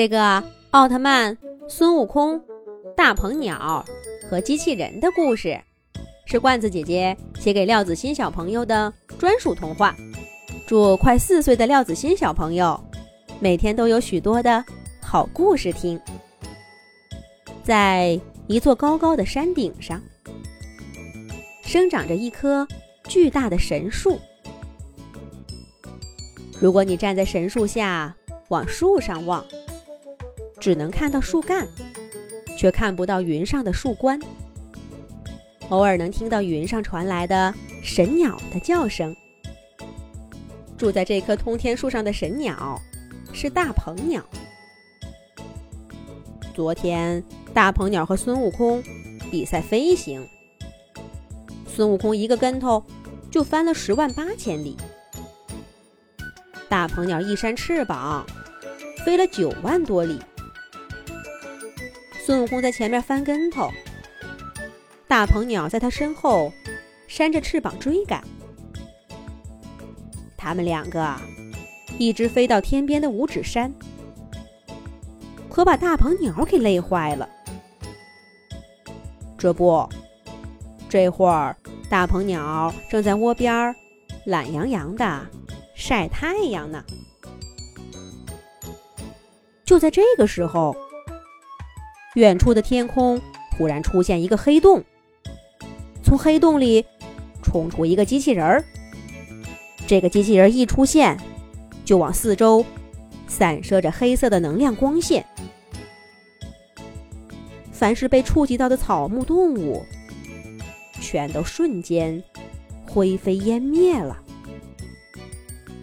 这个奥特曼、孙悟空、大鹏鸟和机器人的故事，是罐子姐姐写给廖子欣小朋友的专属童话。祝快四岁的廖子欣小朋友每天都有许多的好故事听。在一座高高的山顶上，生长着一棵巨大的神树。如果你站在神树下往树上望，只能看到树干，却看不到云上的树冠。偶尔能听到云上传来的神鸟的叫声。住在这棵通天树上的神鸟是大鹏鸟。昨天，大鹏鸟和孙悟空比赛飞行，孙悟空一个跟头就翻了十万八千里，大鹏鸟一扇翅膀飞了九万多里。孙悟空在前面翻跟头，大鹏鸟在他身后扇着翅膀追赶。他们两个一直飞到天边的五指山，可把大鹏鸟给累坏了。这不，这会儿大鹏鸟正在窝边懒洋洋的晒太阳呢。就在这个时候。远处的天空忽然出现一个黑洞，从黑洞里冲出一个机器人儿。这个机器人一出现，就往四周散射着黑色的能量光线。凡是被触及到的草木动物，全都瞬间灰飞烟灭了。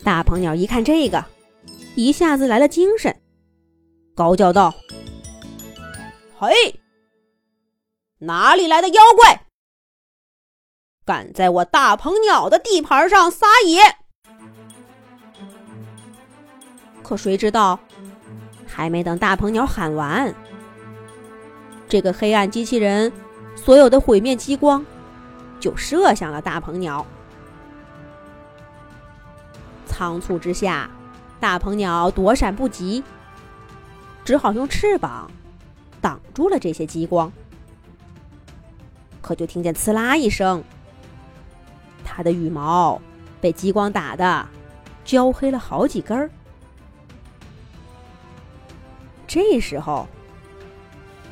大鹏鸟一看这个，一下子来了精神，高叫道。嘿，哪里来的妖怪，敢在我大鹏鸟的地盘上撒野？可谁知道，还没等大鹏鸟喊完，这个黑暗机器人所有的毁灭激光就射向了大鹏鸟。仓促之下，大鹏鸟躲闪不及，只好用翅膀。挡住了这些激光，可就听见“呲啦”一声，它的羽毛被激光打的焦黑了好几根儿。这时候，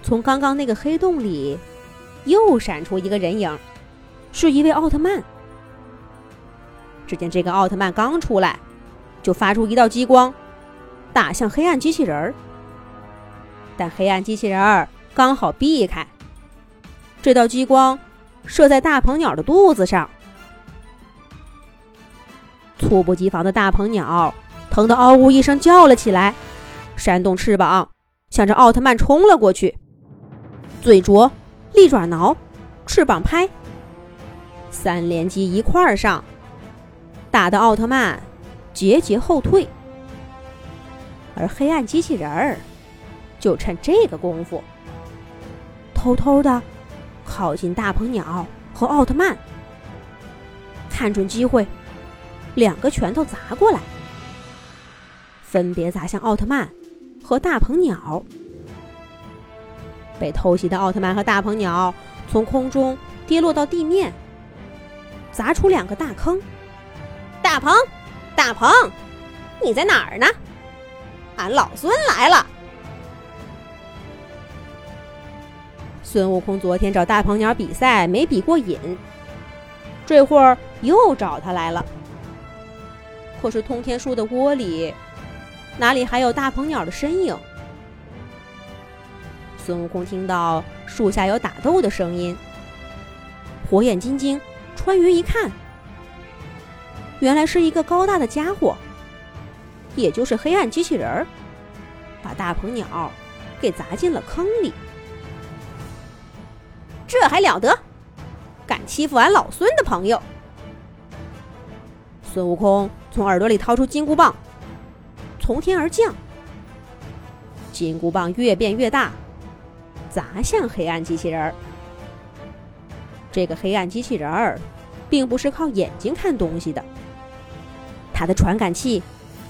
从刚刚那个黑洞里又闪出一个人影，是一位奥特曼。只见这个奥特曼刚出来，就发出一道激光，打向黑暗机器人儿。但黑暗机器人儿刚好避开这道激光，射在大鹏鸟的肚子上。猝不及防的大鹏鸟疼得嗷呜一声叫了起来，扇动翅膀向着奥特曼冲了过去。嘴啄、利爪挠、翅膀拍，三连击一块儿上，打得奥特曼节节后退。而黑暗机器人儿。就趁这个功夫，偷偷的靠近大鹏鸟和奥特曼，看准机会，两个拳头砸过来，分别砸向奥特曼和大鹏鸟。被偷袭的奥特曼和大鹏鸟从空中跌落到地面，砸出两个大坑。大鹏，大鹏，你在哪儿呢？俺老孙来了。孙悟空昨天找大鹏鸟比赛没比过瘾，这会儿又找他来了。可是通天树的窝里哪里还有大鹏鸟的身影？孙悟空听到树下有打斗的声音，火眼金睛穿云一看，原来是一个高大的家伙，也就是黑暗机器人，把大鹏鸟给砸进了坑里。这还了得！敢欺负俺老孙的朋友！孙悟空从耳朵里掏出金箍棒，从天而降。金箍棒越变越大，砸向黑暗机器人儿。这个黑暗机器人儿，并不是靠眼睛看东西的，它的传感器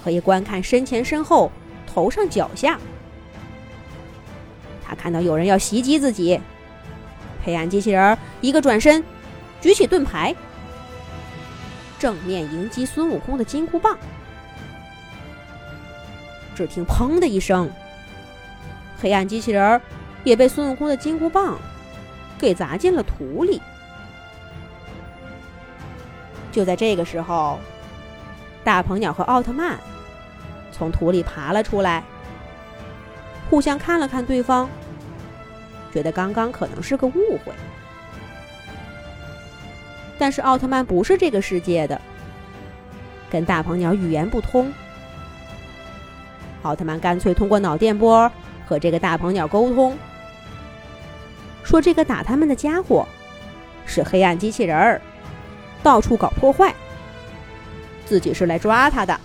可以观看身前身后、头上脚下，他看到有人要袭击自己，黑暗机器人一个转身，举起盾牌，正面迎击孙悟空的金箍棒。只听“砰”的一声，黑暗机器人也被孙悟空的金箍棒给砸进了土里。就在这个时候，大鹏鸟和奥特曼从土里爬了出来，互相看了看对方，觉得刚刚可能是个误会。但是奥特曼不是这个世界的，跟大鹏鸟语言不通。奥特曼干脆通过脑电波和这个大鹏鸟沟通，说这个打他们的家伙是黑暗机器人儿，到处搞破坏，自己是来抓他的。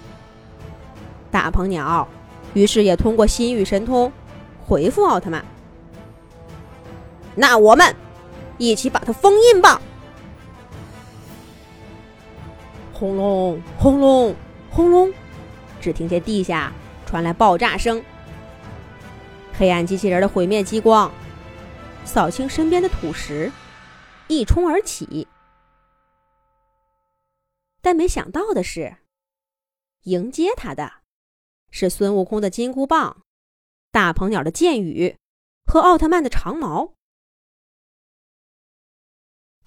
大鹏鸟于是也通过心语神通回复奥特曼：“那我们一起把它封印吧！”轰隆轰隆轰隆，只听见地下。传来爆炸声，黑暗机器人的毁灭激光扫清身边的土石，一冲而起。但没想到的是，迎接他的是孙悟空的金箍棒、大鹏鸟的箭雨和奥特曼的长矛。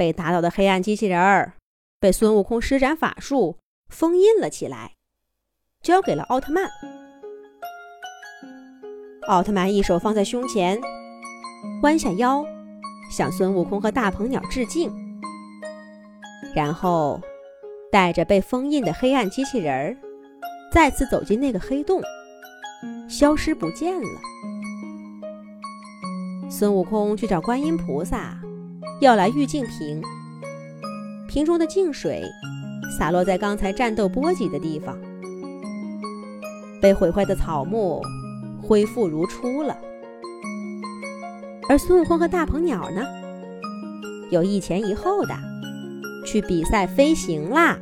被打倒的黑暗机器人儿被孙悟空施展法术封印了起来，交给了奥特曼。奥特曼一手放在胸前，弯下腰，向孙悟空和大鹏鸟致敬，然后带着被封印的黑暗机器人儿，再次走进那个黑洞，消失不见了。孙悟空去找观音菩萨，要来玉净瓶，瓶中的净水洒落在刚才战斗波及的地方，被毁坏的草木。恢复如初了，而孙悟空和大鹏鸟呢，有一前一后的去比赛飞行啦。